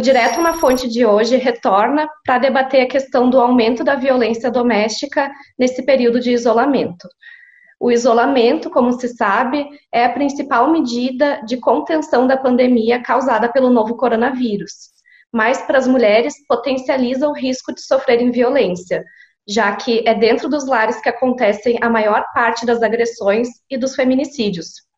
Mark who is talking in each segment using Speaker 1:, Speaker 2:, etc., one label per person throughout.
Speaker 1: Direto na Fonte de hoje retorna para debater a questão do aumento da violência doméstica nesse período de isolamento. O isolamento, como se sabe, é a principal medida de contenção da pandemia causada pelo novo coronavírus. Mas para as mulheres potencializa o risco de sofrerem violência, já que é dentro dos lares que acontecem a maior parte das agressões e dos feminicídios.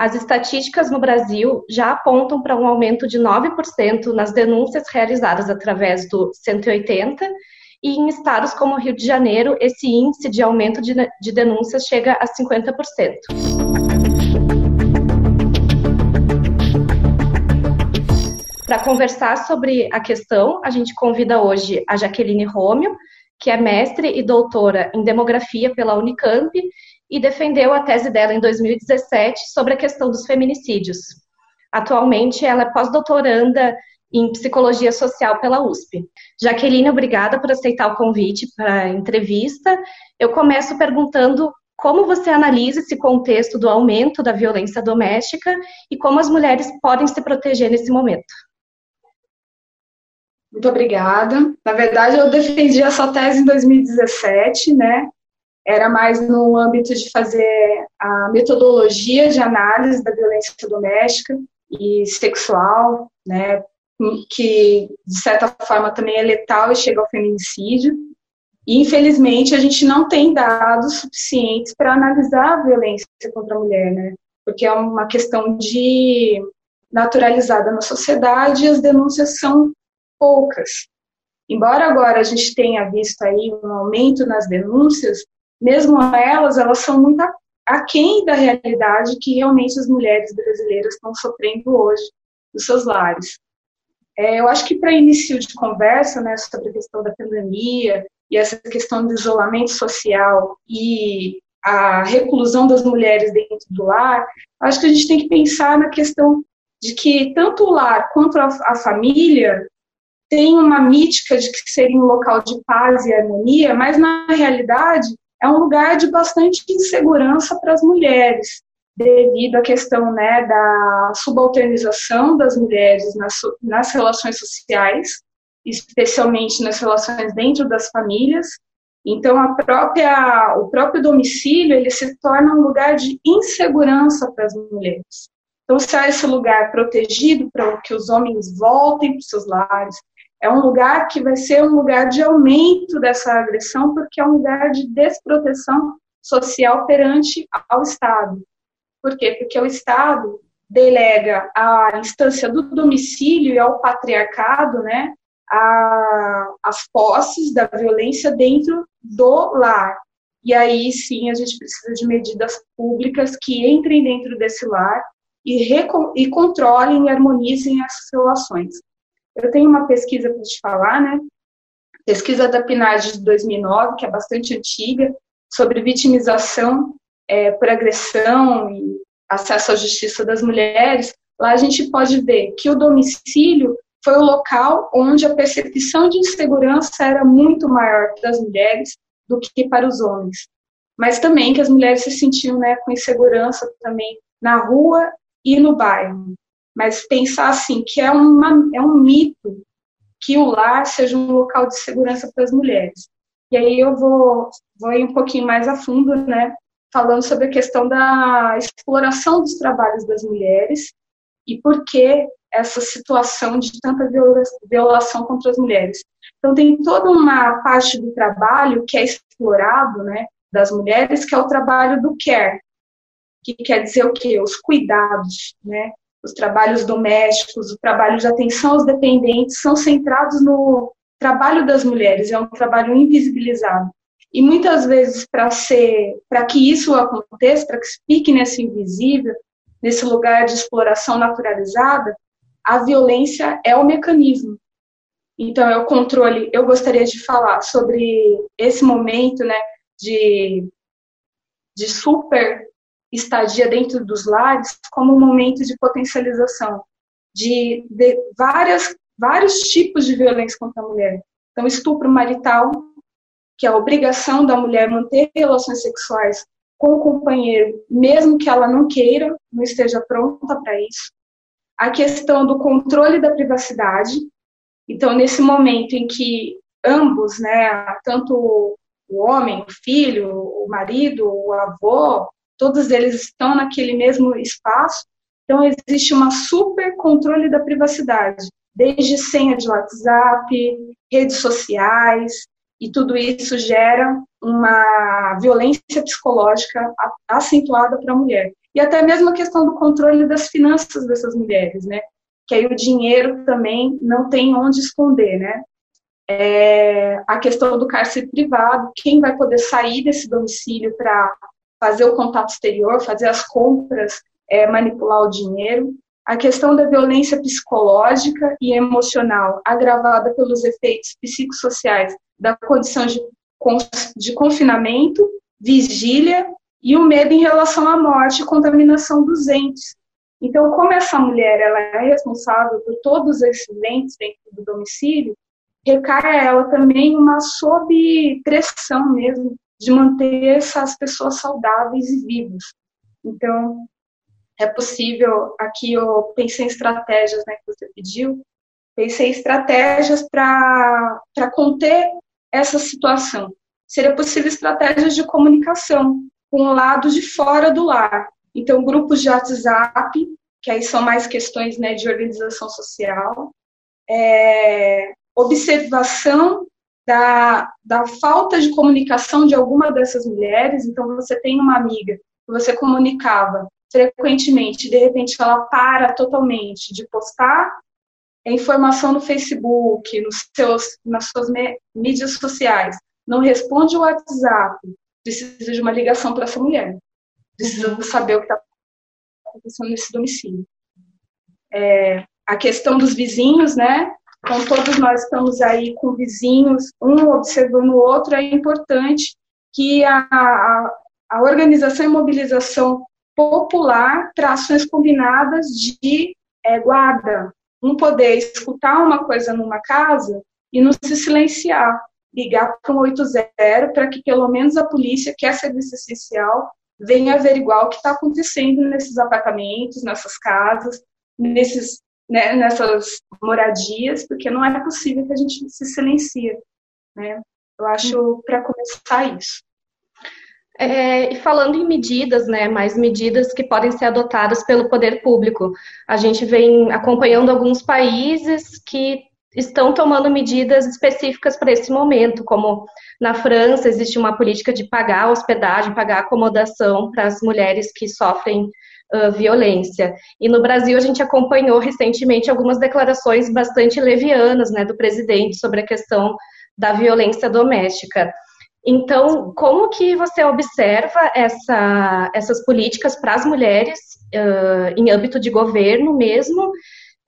Speaker 1: As estatísticas no Brasil já apontam para um aumento de 9% nas denúncias realizadas através do 180, e em estados como Rio de Janeiro, esse índice de aumento de, de denúncias chega a 50%. Para conversar sobre a questão, a gente convida hoje a Jaqueline Rômio, que é mestre e doutora em demografia pela Unicamp e defendeu a tese dela em 2017 sobre a questão dos feminicídios. Atualmente, ela é pós-doutoranda em psicologia social pela USP. Jaqueline, obrigada por aceitar o convite para a entrevista. Eu começo perguntando como você analisa esse contexto do aumento da violência doméstica e como as mulheres podem se proteger nesse momento.
Speaker 2: Muito obrigada. Na verdade, eu defendi essa tese em 2017, né? Era mais no âmbito de fazer a metodologia de análise da violência doméstica e sexual, né, que de certa forma também é letal e chega ao feminicídio. E infelizmente a gente não tem dados suficientes para analisar a violência contra a mulher, né? Porque é uma questão de naturalizada na sociedade e as denúncias são poucas. Embora agora a gente tenha visto aí um aumento nas denúncias, mesmo elas, elas são muito aquém da realidade que realmente as mulheres brasileiras estão sofrendo hoje nos seus lares. É, eu acho que para início de conversa né, sobre a questão da pandemia e essa questão do isolamento social e a reclusão das mulheres dentro do lar, acho que a gente tem que pensar na questão de que tanto o lar quanto a, a família tem uma mítica de que seria um local de paz e harmonia, mas na realidade é um lugar de bastante insegurança para as mulheres, devido à questão né, da subalternização das mulheres nas, nas relações sociais, especialmente nas relações dentro das famílias. Então, a própria, o próprio domicílio ele se torna um lugar de insegurança para as mulheres. Então, se há esse lugar protegido para que os homens voltem para os seus lares, é um lugar que vai ser um lugar de aumento dessa agressão, porque é um lugar de desproteção social perante ao Estado. Por quê? Porque o Estado delega a instância do domicílio e ao patriarcado, né, a, as posses da violência dentro do lar. E aí sim a gente precisa de medidas públicas que entrem dentro desse lar e, e controlem e harmonizem essas relações. Eu tenho uma pesquisa para te falar, né? Pesquisa da PNAD de 2009, que é bastante antiga, sobre vitimização é, por agressão e acesso à justiça das mulheres. Lá a gente pode ver que o domicílio foi o local onde a percepção de insegurança era muito maior para as mulheres do que para os homens. Mas também que as mulheres se sentiam né, com insegurança também na rua e no bairro mas pensar assim que é, uma, é um mito que o lar seja um local de segurança para as mulheres. E aí eu vou, vou ir um pouquinho mais a fundo, né, falando sobre a questão da exploração dos trabalhos das mulheres e por que essa situação de tanta violação contra as mulheres. Então tem toda uma parte do trabalho que é explorado, né, das mulheres, que é o trabalho do care, que quer dizer o quê? Os cuidados, né? Os trabalhos domésticos, o trabalho de atenção aos dependentes são centrados no trabalho das mulheres, é um trabalho invisibilizado. E muitas vezes para ser, para que isso aconteça, para que se fique nesse invisível, nesse lugar de exploração naturalizada, a violência é o mecanismo. Então, é o controle. Eu gostaria de falar sobre esse momento, né, de de super estadia dentro dos lares como um momento de potencialização de, de várias, vários tipos de violência contra a mulher. Então, estupro marital, que é a obrigação da mulher manter relações sexuais com o companheiro, mesmo que ela não queira, não esteja pronta para isso. A questão do controle da privacidade, Então, nesse momento em que ambos, né, tanto o homem, o filho, o marido, o avô, todos eles estão naquele mesmo espaço, então existe uma super controle da privacidade, desde senha de WhatsApp, redes sociais, e tudo isso gera uma violência psicológica acentuada para a mulher. E até mesmo a questão do controle das finanças dessas mulheres, né? Que aí o dinheiro também não tem onde esconder, né? É, a questão do cárcere privado, quem vai poder sair desse domicílio para fazer o contato exterior, fazer as compras, é, manipular o dinheiro. A questão da violência psicológica e emocional, agravada pelos efeitos psicossociais da condição de, de confinamento, vigília e o medo em relação à morte e contaminação dos entes. Então, como essa mulher ela é responsável por todos esses entes dentro do domicílio, recai a ela também uma sob pressão mesmo de manter essas pessoas saudáveis e vivas. Então, é possível, aqui eu pensei em estratégias né, que você pediu, pensei em estratégias para conter essa situação. Seria possível estratégias de comunicação com o lado de fora do lar. Então, grupos de WhatsApp, que aí são mais questões né, de organização social, é, observação da, da falta de comunicação de alguma dessas mulheres. Então, você tem uma amiga que você comunicava frequentemente, de repente ela para totalmente de postar informação no Facebook, nos seus, nas suas mídias sociais, não responde o WhatsApp, precisa de uma ligação para essa mulher. Precisa uhum. saber o que está acontecendo nesse domicílio. É, a questão dos vizinhos, né? Então, todos nós estamos aí com vizinhos, um observando o outro. É importante que a, a, a organização e mobilização popular para ações combinadas de é, guarda, um poder escutar uma coisa numa casa e não se silenciar, ligar para um 80 para que pelo menos a polícia, que é serviço essencial, venha averiguar o que está acontecendo nesses apartamentos, nessas casas, nesses, né, nessas moradias, porque não é possível que a gente se silencie. Né? Eu acho para começar isso.
Speaker 1: É, e falando em medidas, né, mais medidas que podem ser adotadas pelo poder público, a gente vem acompanhando alguns países que estão tomando medidas específicas para esse momento, como na França existe uma política de pagar hospedagem, pagar acomodação para as mulheres que sofrem uh, violência. E no Brasil a gente acompanhou recentemente algumas declarações bastante levianas, né, do presidente sobre a questão da violência doméstica. Então, como que você observa essa, essas políticas para as mulheres uh, em âmbito de governo mesmo?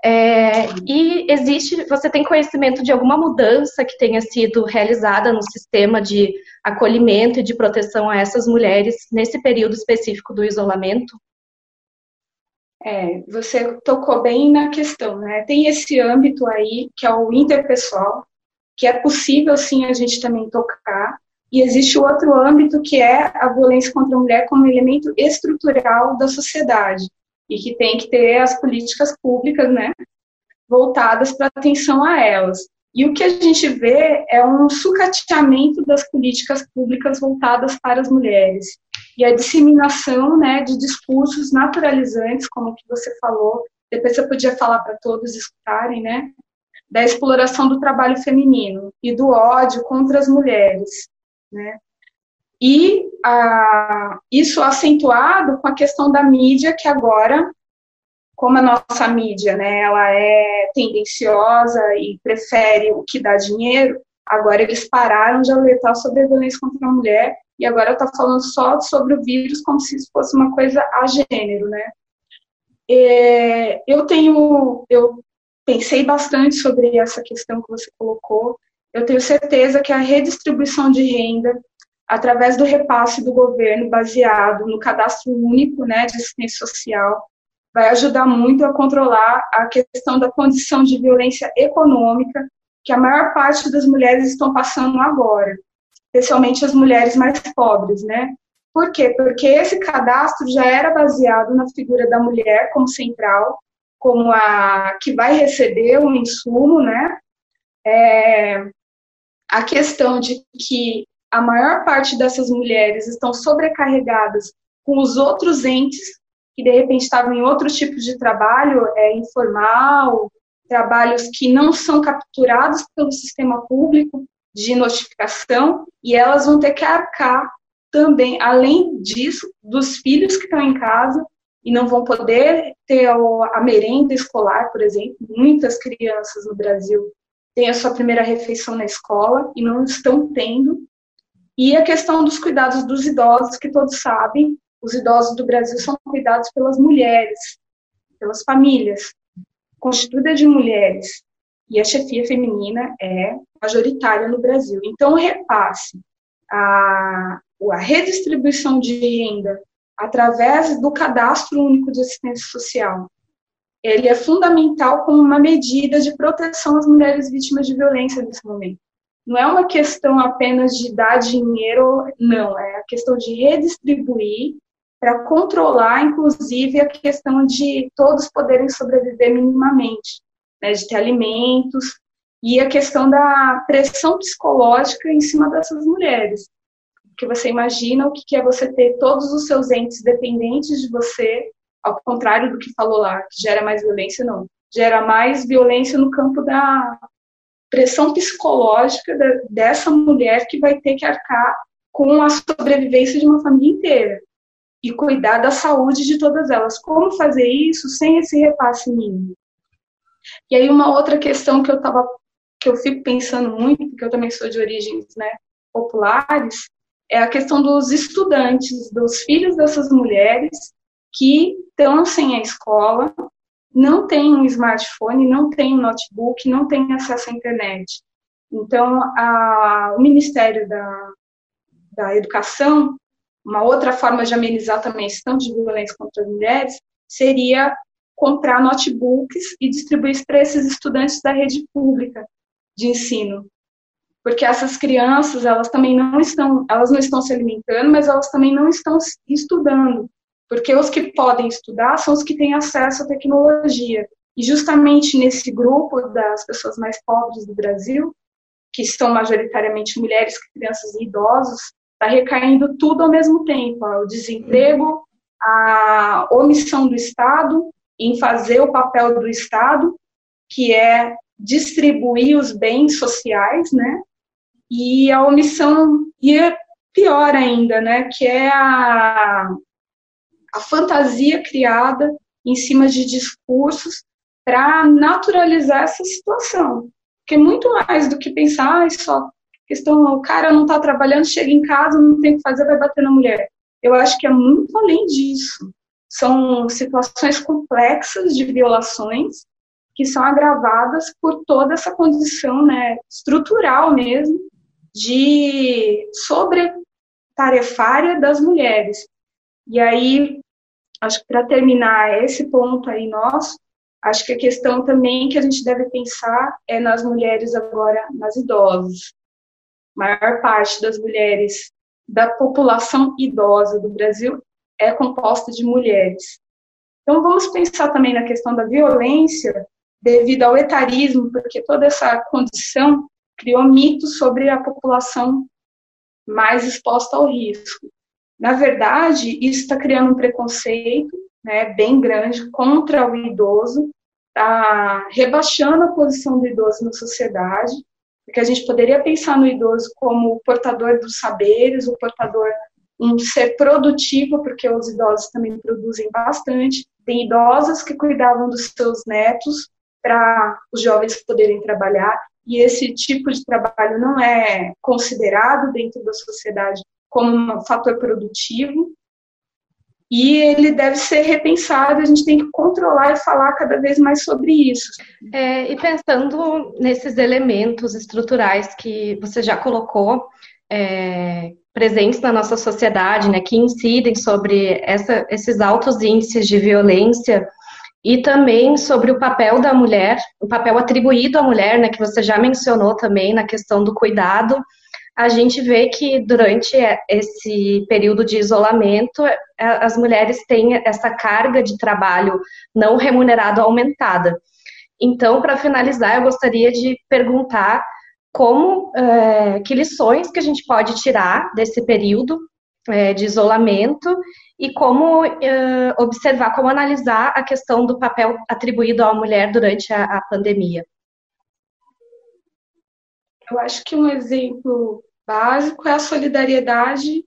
Speaker 1: É, e existe, você tem conhecimento de alguma mudança que tenha sido realizada no sistema de acolhimento e de proteção a essas mulheres nesse período específico do isolamento?
Speaker 2: É, você tocou bem na questão, né? Tem esse âmbito aí que é o interpessoal, que é possível sim a gente também tocar, e existe o outro âmbito que é a violência contra a mulher como elemento estrutural da sociedade e que tem que ter as políticas públicas, né, voltadas para atenção a elas. E o que a gente vê é um sucateamento das políticas públicas voltadas para as mulheres e a disseminação, né, de discursos naturalizantes, como que você falou. Depois você podia falar para todos escutarem, né, da exploração do trabalho feminino e do ódio contra as mulheres né? E a, isso acentuado com a questão da mídia, que agora, como a nossa mídia, né, ela é tendenciosa e prefere o que dá dinheiro, agora eles pararam de alertar sobre a violência contra a mulher e agora está falando só sobre o vírus como se isso fosse uma coisa a gênero, né? É, eu tenho, eu pensei bastante sobre essa questão que você colocou eu tenho certeza que a redistribuição de renda, através do repasse do governo baseado no cadastro único né, de assistência social, vai ajudar muito a controlar a questão da condição de violência econômica que a maior parte das mulheres estão passando agora, especialmente as mulheres mais pobres, né? Por quê? Porque esse cadastro já era baseado na figura da mulher como central, como a que vai receber o insumo, né? é a questão de que a maior parte dessas mulheres estão sobrecarregadas com os outros entes que de repente estavam em outros tipos de trabalho, é, informal, trabalhos que não são capturados pelo sistema público de notificação, e elas vão ter que arcar também, além disso, dos filhos que estão em casa e não vão poder ter a merenda escolar, por exemplo. Muitas crianças no Brasil têm a sua primeira refeição na escola e não estão tendo e a questão dos cuidados dos idosos, que todos sabem, os idosos do Brasil são cuidados pelas mulheres, pelas famílias, constituída de mulheres. E a chefia feminina é majoritária no Brasil. Então, repasse, a, a redistribuição de renda através do cadastro único de assistência social, ele é fundamental como uma medida de proteção às mulheres vítimas de violência nesse momento. Não é uma questão apenas de dar dinheiro, não, é a questão de redistribuir para controlar, inclusive, a questão de todos poderem sobreviver minimamente, né, de ter alimentos, e a questão da pressão psicológica em cima dessas mulheres. Porque você imagina o que é você ter todos os seus entes dependentes de você, ao contrário do que falou lá, que gera mais violência, não. Gera mais violência no campo da pressão psicológica dessa mulher que vai ter que arcar com a sobrevivência de uma família inteira e cuidar da saúde de todas elas. Como fazer isso sem esse repasse mínimo? E aí uma outra questão que eu tava que eu fico pensando muito, porque eu também sou de origens, né, populares, é a questão dos estudantes, dos filhos dessas mulheres que estão sem a escola, não tem um smartphone, não tem um notebook, não tem acesso à internet. Então, a, o Ministério da, da Educação, uma outra forma de amenizar também esse tanto de violência contra as mulheres, seria comprar notebooks e distribuir para esses estudantes da rede pública de ensino. Porque essas crianças, elas também não estão, elas não estão se alimentando, mas elas também não estão estudando. Porque os que podem estudar são os que têm acesso à tecnologia. E justamente nesse grupo das pessoas mais pobres do Brasil, que são majoritariamente mulheres, crianças e idosos, está recaindo tudo ao mesmo tempo: o desemprego, a omissão do Estado em fazer o papel do Estado, que é distribuir os bens sociais, né? E a omissão, e é pior ainda, né? Que é a a fantasia criada em cima de discursos para naturalizar essa situação. Porque muito mais do que pensar, ah, só questão, o cara não está trabalhando, chega em casa, não tem o que fazer, vai bater na mulher. Eu acho que é muito além disso. São situações complexas de violações que são agravadas por toda essa condição né, estrutural mesmo de sobretarefária das mulheres. E aí, acho que para terminar esse ponto aí nosso, acho que a questão também que a gente deve pensar é nas mulheres agora, nas idosas. A maior parte das mulheres da população idosa do Brasil é composta de mulheres. Então vamos pensar também na questão da violência devido ao etarismo, porque toda essa condição criou mitos sobre a população mais exposta ao risco. Na verdade, isso está criando um preconceito né, bem grande contra o idoso, está rebaixando a posição do idoso na sociedade, porque a gente poderia pensar no idoso como o portador dos saberes, o portador um ser produtivo, porque os idosos também produzem bastante. Tem idosas que cuidavam dos seus netos para os jovens poderem trabalhar, e esse tipo de trabalho não é considerado dentro da sociedade como um fator produtivo e ele deve ser repensado, a gente tem que controlar e falar cada vez mais sobre isso.
Speaker 1: É, e pensando nesses elementos estruturais que você já colocou, é, presentes na nossa sociedade, né, que incidem sobre essa, esses altos índices de violência e também sobre o papel da mulher, o papel atribuído à mulher, né, que você já mencionou também na questão do cuidado a gente vê que durante esse período de isolamento, as mulheres têm essa carga de trabalho não remunerado aumentada. Então, para finalizar, eu gostaria de perguntar como, é, que lições que a gente pode tirar desse período é, de isolamento e como é, observar, como analisar a questão do papel atribuído à mulher durante a, a pandemia.
Speaker 2: Eu acho que um exemplo básico é a solidariedade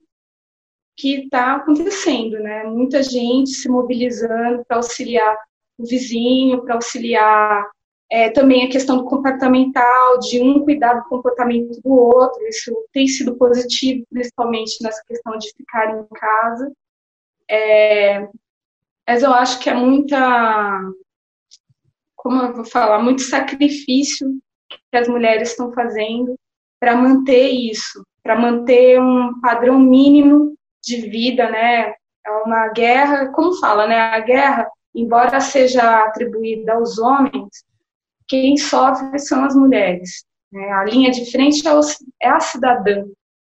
Speaker 2: que está acontecendo, né? Muita gente se mobilizando para auxiliar o vizinho, para auxiliar é, também a questão do comportamental, de um cuidar do comportamento do outro. Isso tem sido positivo, principalmente nessa questão de ficar em casa. É, mas eu acho que é muita, como eu vou falar, muito sacrifício que as mulheres estão fazendo para manter isso, para manter um padrão mínimo de vida, né? É uma guerra, como fala, né? A guerra, embora seja atribuída aos homens, quem sofre são as mulheres. Né? A linha de frente é, é a cidadã,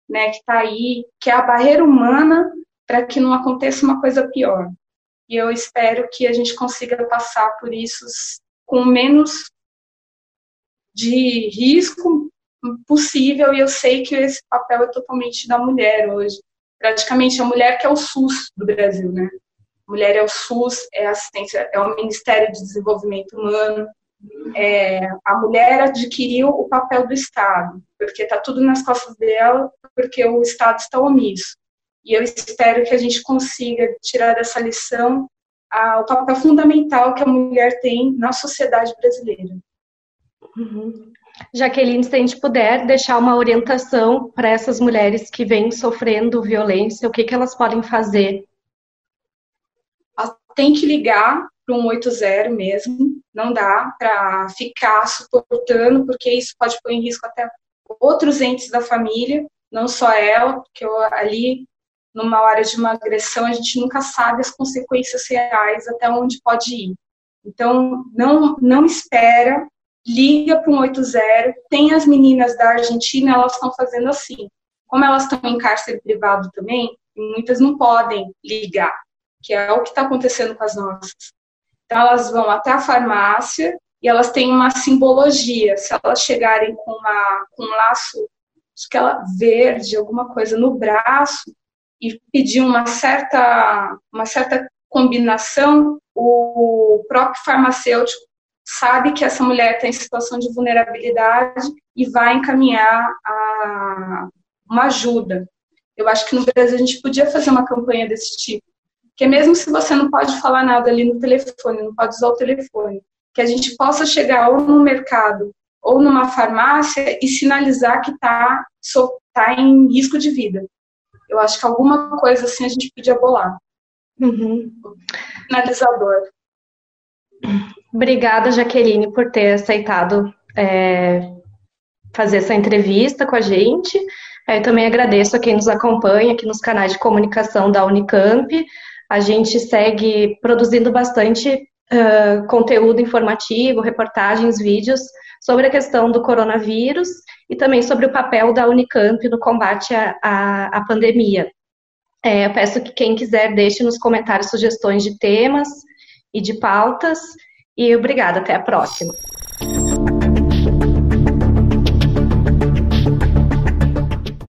Speaker 2: né? Que está aí, que é a barreira humana para que não aconteça uma coisa pior. E eu espero que a gente consiga passar por isso com menos de risco possível. E eu sei que esse papel é totalmente da mulher hoje praticamente a mulher que é o SUS do Brasil, né? Mulher é o SUS, é assistência, é o Ministério de Desenvolvimento Humano. É, a mulher adquiriu o papel do Estado, porque está tudo nas costas dela, porque o Estado está omisso. E eu espero que a gente consiga tirar dessa lição a, o papel fundamental que a mulher tem na sociedade brasileira.
Speaker 1: Uhum. Jaqueline, se a gente puder deixar uma orientação para essas mulheres que vêm sofrendo violência, o que, que elas podem fazer?
Speaker 2: Tem que ligar para um 80 mesmo, não dá para ficar suportando, porque isso pode pôr em risco até outros entes da família, não só ela, porque eu, ali, numa hora de uma agressão, a gente nunca sabe as consequências reais, até onde pode ir. Então, não, não espera liga para um 80. Tem as meninas da Argentina, elas estão fazendo assim. Como elas estão em cárcere privado também, muitas não podem ligar, que é o que está acontecendo com as nossas. Então, elas vão até a farmácia e elas têm uma simbologia. Se elas chegarem com, uma, com um laço, acho que ela verde, alguma coisa no braço, e pedir uma certa, uma certa combinação, o próprio farmacêutico sabe que essa mulher está em situação de vulnerabilidade e vai encaminhar a, uma ajuda. Eu acho que no Brasil a gente podia fazer uma campanha desse tipo. Que mesmo se você não pode falar nada ali no telefone, não pode usar o telefone, que a gente possa chegar ou no mercado ou numa farmácia e sinalizar que está tá em risco de vida. Eu acho que alguma coisa assim a gente podia bolar.
Speaker 1: Uhum.
Speaker 2: Sinalizador.
Speaker 1: Obrigada, Jaqueline, por ter aceitado é, fazer essa entrevista com a gente. É, eu também agradeço a quem nos acompanha aqui nos canais de comunicação da Unicamp. A gente segue produzindo bastante uh, conteúdo informativo, reportagens, vídeos sobre a questão do coronavírus e também sobre o papel da Unicamp no combate à, pandemia. É, eu peço que quem quiser deixe nos comentários sugestões de temas e de pautas. E obrigada, até a próxima.